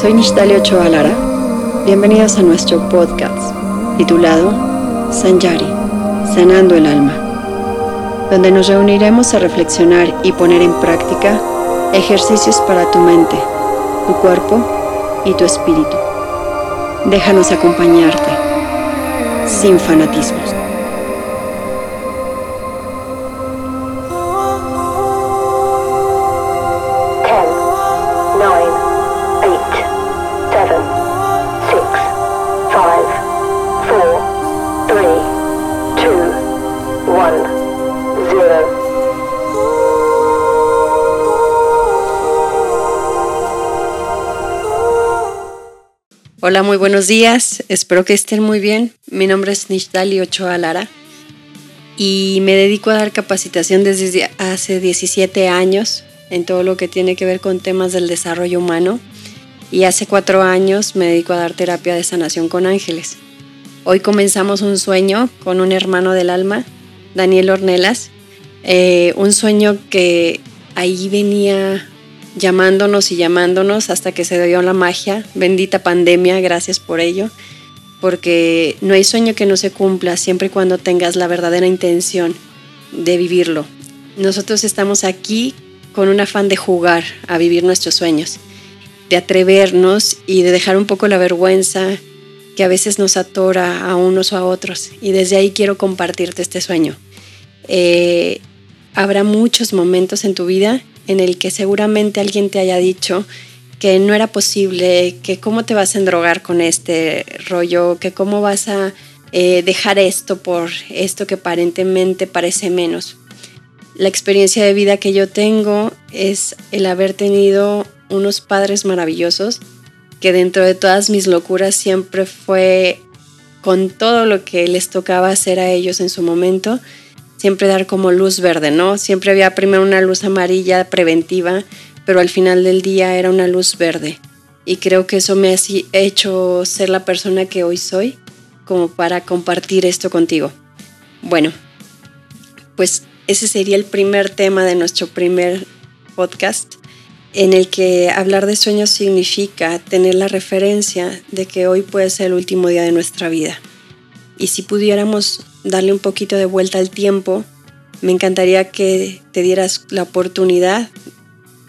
Soy Nishtali Ochoa Lara. Bienvenidos a nuestro podcast titulado Sanjari, Sanando el Alma, donde nos reuniremos a reflexionar y poner en práctica ejercicios para tu mente, tu cuerpo y tu espíritu. Déjanos acompañarte, sin fanatismos. Hola, muy buenos días. Espero que estén muy bien. Mi nombre es Nishtali Ochoa Lara y me dedico a dar capacitación desde hace 17 años en todo lo que tiene que ver con temas del desarrollo humano y hace cuatro años me dedico a dar terapia de sanación con ángeles. Hoy comenzamos un sueño con un hermano del alma, Daniel Ornelas, eh, un sueño que ahí venía llamándonos y llamándonos hasta que se dio la magia. Bendita pandemia, gracias por ello. Porque no hay sueño que no se cumpla siempre y cuando tengas la verdadera intención de vivirlo. Nosotros estamos aquí con un afán de jugar a vivir nuestros sueños, de atrevernos y de dejar un poco la vergüenza que a veces nos atora a unos o a otros. Y desde ahí quiero compartirte este sueño. Eh, habrá muchos momentos en tu vida en el que seguramente alguien te haya dicho que no era posible, que cómo te vas a endrogar con este rollo, que cómo vas a eh, dejar esto por esto que aparentemente parece menos. La experiencia de vida que yo tengo es el haber tenido unos padres maravillosos que dentro de todas mis locuras siempre fue con todo lo que les tocaba hacer a ellos en su momento, siempre dar como luz verde, ¿no? Siempre había primero una luz amarilla preventiva, pero al final del día era una luz verde. Y creo que eso me ha hecho ser la persona que hoy soy, como para compartir esto contigo. Bueno, pues ese sería el primer tema de nuestro primer podcast, en el que hablar de sueños significa tener la referencia de que hoy puede ser el último día de nuestra vida. Y si pudiéramos darle un poquito de vuelta al tiempo, me encantaría que te dieras la oportunidad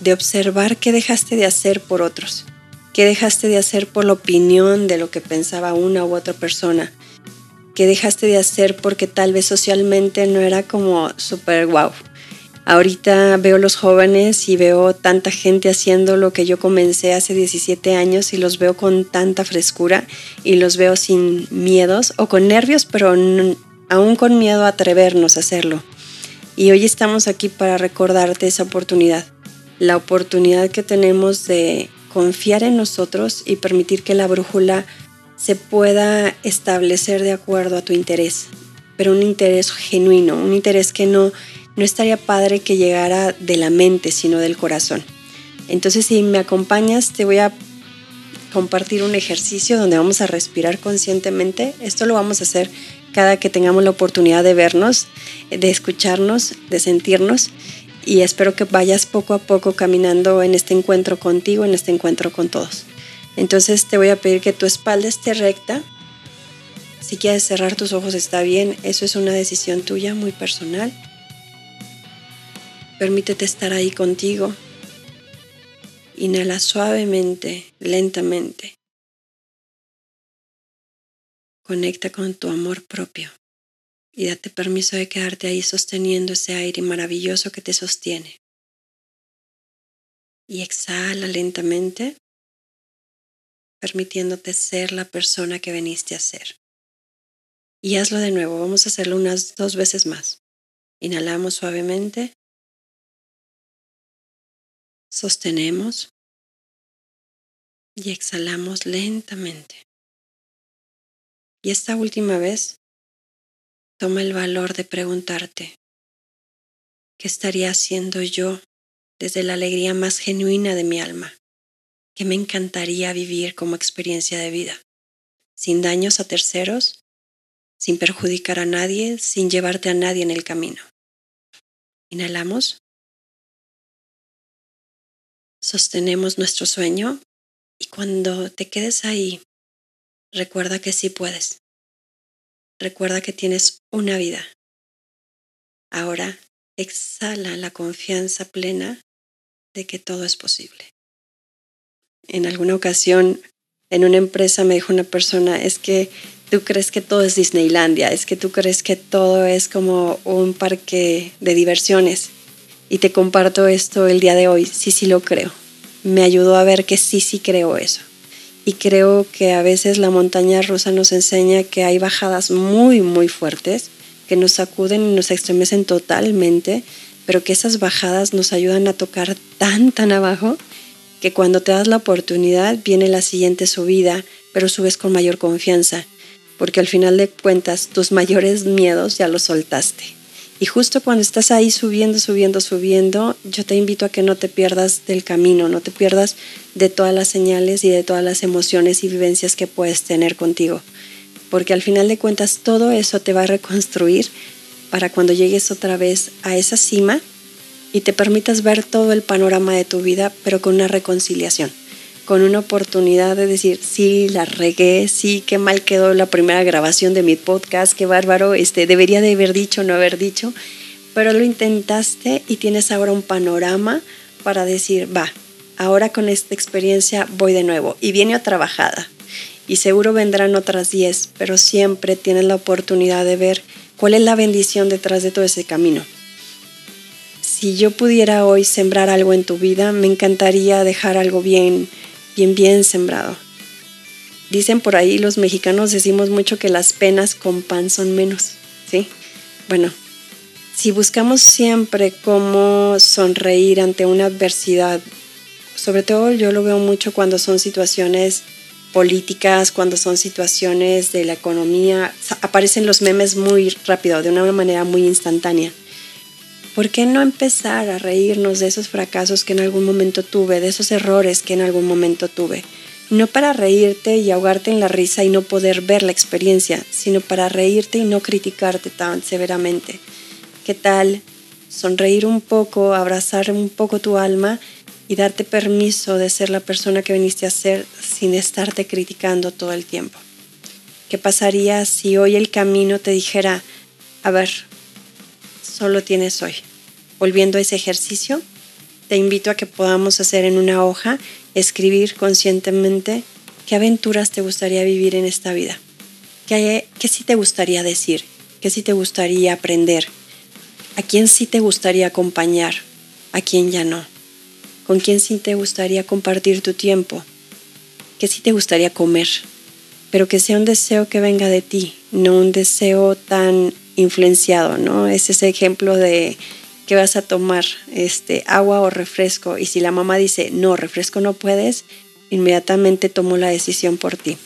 de observar qué dejaste de hacer por otros, qué dejaste de hacer por la opinión de lo que pensaba una u otra persona, qué dejaste de hacer porque tal vez socialmente no era como súper guau. Ahorita veo los jóvenes y veo tanta gente haciendo lo que yo comencé hace 17 años y los veo con tanta frescura y los veo sin miedos o con nervios, pero aún con miedo a atrevernos a hacerlo. Y hoy estamos aquí para recordarte esa oportunidad, la oportunidad que tenemos de confiar en nosotros y permitir que la brújula se pueda establecer de acuerdo a tu interés, pero un interés genuino, un interés que no, no estaría padre que llegara de la mente, sino del corazón. Entonces, si me acompañas, te voy a compartir un ejercicio donde vamos a respirar conscientemente. Esto lo vamos a hacer cada que tengamos la oportunidad de vernos, de escucharnos, de sentirnos. Y espero que vayas poco a poco caminando en este encuentro contigo, en este encuentro con todos. Entonces te voy a pedir que tu espalda esté recta. Si quieres cerrar tus ojos está bien, eso es una decisión tuya muy personal. Permítete estar ahí contigo. Inhala suavemente, lentamente. Conecta con tu amor propio y date permiso de quedarte ahí sosteniendo ese aire maravilloso que te sostiene. Y exhala lentamente, permitiéndote ser la persona que veniste a ser. Y hazlo de nuevo, vamos a hacerlo unas dos veces más. Inhalamos suavemente, sostenemos y exhalamos lentamente. Y esta última vez, toma el valor de preguntarte, ¿qué estaría haciendo yo desde la alegría más genuina de mi alma? ¿Qué me encantaría vivir como experiencia de vida? Sin daños a terceros, sin perjudicar a nadie, sin llevarte a nadie en el camino. Inhalamos. Sostenemos nuestro sueño y cuando te quedes ahí, recuerda que sí puedes. Recuerda que tienes una vida. Ahora exhala la confianza plena de que todo es posible. En alguna ocasión, en una empresa me dijo una persona, es que tú crees que todo es Disneylandia, es que tú crees que todo es como un parque de diversiones. Y te comparto esto el día de hoy, sí, sí lo creo. Me ayudó a ver que sí, sí creo eso. Y creo que a veces la montaña rusa nos enseña que hay bajadas muy, muy fuertes que nos sacuden y nos estremecen totalmente, pero que esas bajadas nos ayudan a tocar tan, tan abajo que cuando te das la oportunidad viene la siguiente subida, pero subes con mayor confianza, porque al final de cuentas tus mayores miedos ya los soltaste. Y justo cuando estás ahí subiendo, subiendo, subiendo, yo te invito a que no te pierdas del camino, no te pierdas de todas las señales y de todas las emociones y vivencias que puedes tener contigo. Porque al final de cuentas todo eso te va a reconstruir para cuando llegues otra vez a esa cima y te permitas ver todo el panorama de tu vida, pero con una reconciliación, con una oportunidad de decir, sí, la regué, sí, qué mal quedó la primera grabación de mi podcast, qué bárbaro, este, debería de haber dicho, no haber dicho, pero lo intentaste y tienes ahora un panorama para decir, va, ahora con esta experiencia voy de nuevo y viene otra bajada y seguro vendrán otras 10, pero siempre tienes la oportunidad de ver cuál es la bendición detrás de todo ese camino. Si yo pudiera hoy sembrar algo en tu vida, me encantaría dejar algo bien, bien, bien sembrado. Dicen por ahí los mexicanos decimos mucho que las penas con pan son menos, ¿sí? Bueno, si buscamos siempre cómo sonreír ante una adversidad, sobre todo yo lo veo mucho cuando son situaciones políticas, cuando son situaciones de la economía, aparecen los memes muy rápido, de una manera muy instantánea. ¿Por qué no empezar a reírnos de esos fracasos que en algún momento tuve, de esos errores que en algún momento tuve? No para reírte y ahogarte en la risa y no poder ver la experiencia, sino para reírte y no criticarte tan severamente. ¿Qué tal sonreír un poco, abrazar un poco tu alma y darte permiso de ser la persona que viniste a ser sin estarte criticando todo el tiempo. ¿Qué pasaría si hoy el camino te dijera, a ver, solo tienes hoy? Volviendo a ese ejercicio, te invito a que podamos hacer en una hoja, escribir conscientemente qué aventuras te gustaría vivir en esta vida, qué, qué sí te gustaría decir, qué sí te gustaría aprender, a quién sí te gustaría acompañar, a quién ya no con quién sí te gustaría compartir tu tiempo, qué sí te gustaría comer, pero que sea un deseo que venga de ti, no un deseo tan influenciado, ¿no? Es ese ejemplo de que vas a tomar este agua o refresco y si la mamá dice, "No, refresco no puedes", inmediatamente tomo la decisión por ti.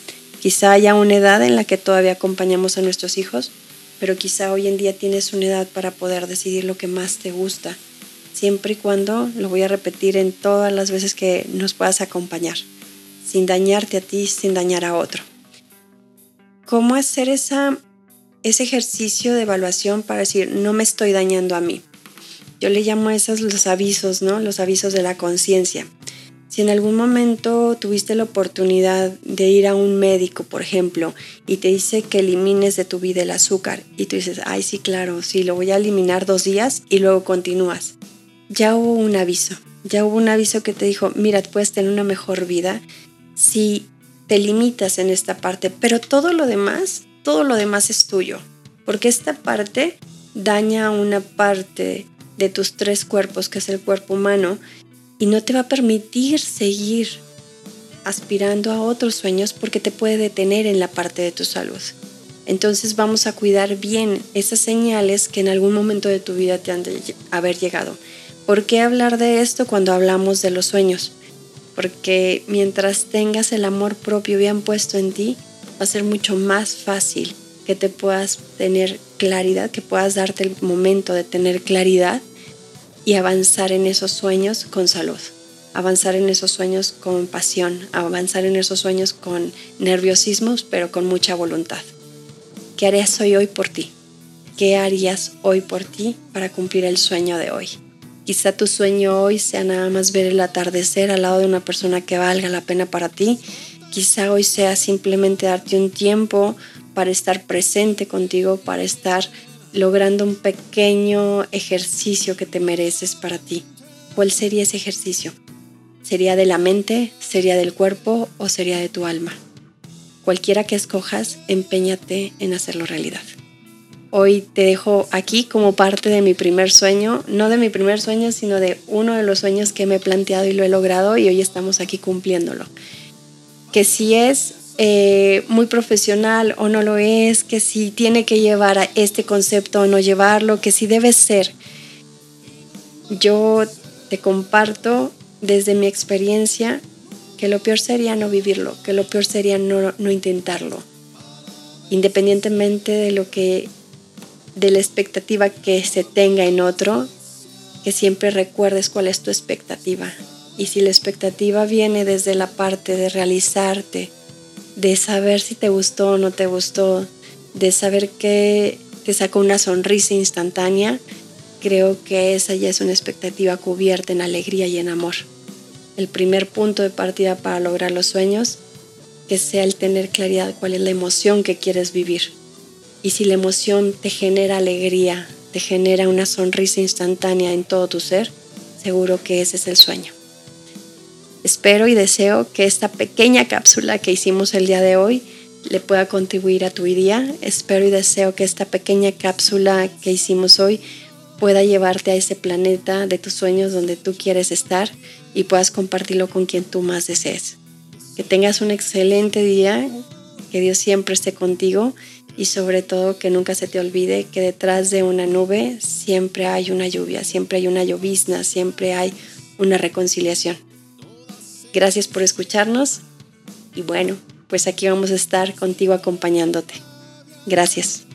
Quizá haya una edad en la que todavía acompañamos a nuestros hijos, pero quizá hoy en día tienes una edad para poder decidir lo que más te gusta siempre y cuando lo voy a repetir en todas las veces que nos puedas acompañar, sin dañarte a ti, sin dañar a otro. ¿Cómo hacer esa, ese ejercicio de evaluación para decir, no me estoy dañando a mí? Yo le llamo a esos los avisos, ¿no? Los avisos de la conciencia. Si en algún momento tuviste la oportunidad de ir a un médico, por ejemplo, y te dice que elimines de tu vida el azúcar, y tú dices, ay, sí, claro, sí, lo voy a eliminar dos días y luego continúas ya hubo un aviso, ya hubo un aviso que te dijo, mira, puedes tener una mejor vida si te limitas en esta parte, pero todo lo demás, todo lo demás es tuyo, porque esta parte daña una parte de tus tres cuerpos, que es el cuerpo humano, y no te va a permitir seguir aspirando a otros sueños porque te puede detener en la parte de tu salud. Entonces vamos a cuidar bien esas señales que en algún momento de tu vida te han de haber llegado. ¿Por qué hablar de esto cuando hablamos de los sueños? Porque mientras tengas el amor propio bien puesto en ti, va a ser mucho más fácil que te puedas tener claridad, que puedas darte el momento de tener claridad y avanzar en esos sueños con salud, avanzar en esos sueños con pasión, avanzar en esos sueños con nerviosismos, pero con mucha voluntad. ¿Qué harías hoy hoy por ti? ¿Qué harías hoy por ti para cumplir el sueño de hoy? Quizá tu sueño hoy sea nada más ver el atardecer al lado de una persona que valga la pena para ti. Quizá hoy sea simplemente darte un tiempo para estar presente contigo, para estar logrando un pequeño ejercicio que te mereces para ti. ¿Cuál sería ese ejercicio? ¿Sería de la mente? ¿Sería del cuerpo? ¿O sería de tu alma? Cualquiera que escojas, empeñate en hacerlo realidad. Hoy te dejo aquí como parte de mi primer sueño, no de mi primer sueño, sino de uno de los sueños que me he planteado y lo he logrado y hoy estamos aquí cumpliéndolo. Que si es eh, muy profesional o no lo es, que si tiene que llevar a este concepto o no llevarlo, que si debe ser. Yo te comparto desde mi experiencia que lo peor sería no vivirlo, que lo peor sería no, no intentarlo, independientemente de lo que de la expectativa que se tenga en otro, que siempre recuerdes cuál es tu expectativa. Y si la expectativa viene desde la parte de realizarte, de saber si te gustó o no te gustó, de saber que te sacó una sonrisa instantánea, creo que esa ya es una expectativa cubierta en alegría y en amor. El primer punto de partida para lograr los sueños, que sea el tener claridad cuál es la emoción que quieres vivir y si la emoción te genera alegría, te genera una sonrisa instantánea en todo tu ser, seguro que ese es el sueño. Espero y deseo que esta pequeña cápsula que hicimos el día de hoy le pueda contribuir a tu día. Espero y deseo que esta pequeña cápsula que hicimos hoy pueda llevarte a ese planeta de tus sueños donde tú quieres estar y puedas compartirlo con quien tú más desees. Que tengas un excelente día, que Dios siempre esté contigo y sobre todo que nunca se te olvide que detrás de una nube siempre hay una lluvia, siempre hay una llovizna, siempre hay una reconciliación. Gracias por escucharnos y bueno, pues aquí vamos a estar contigo acompañándote. Gracias.